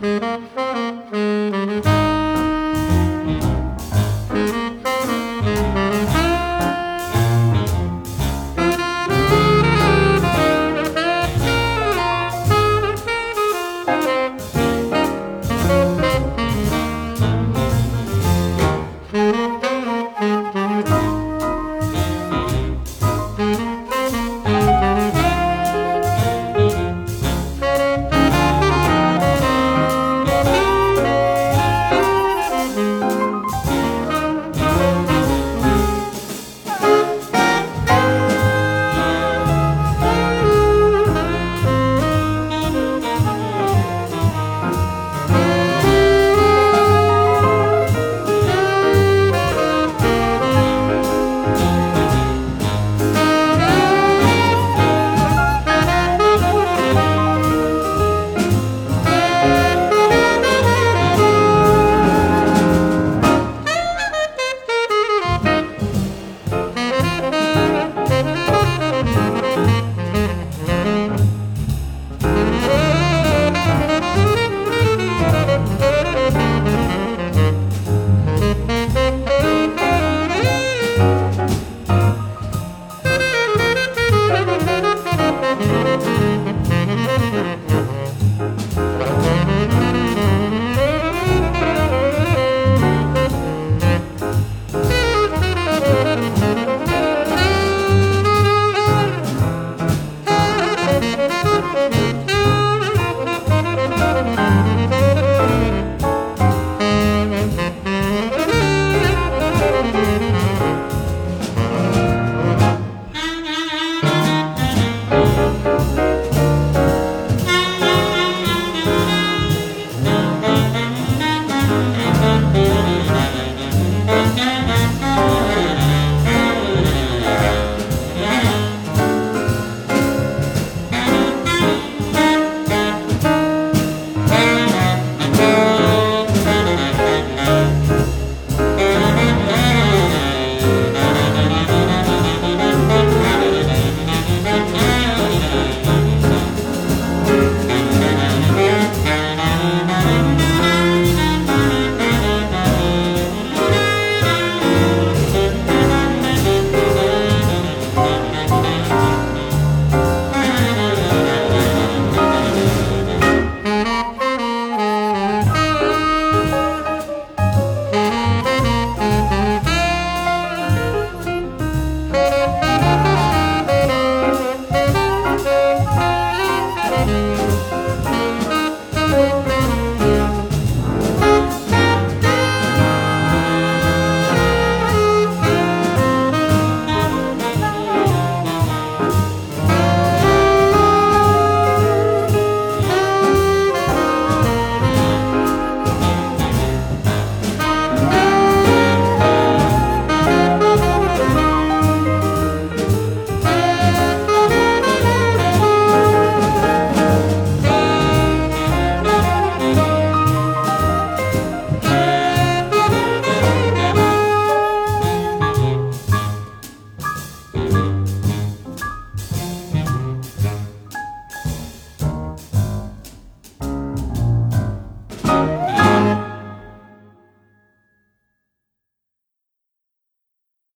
Música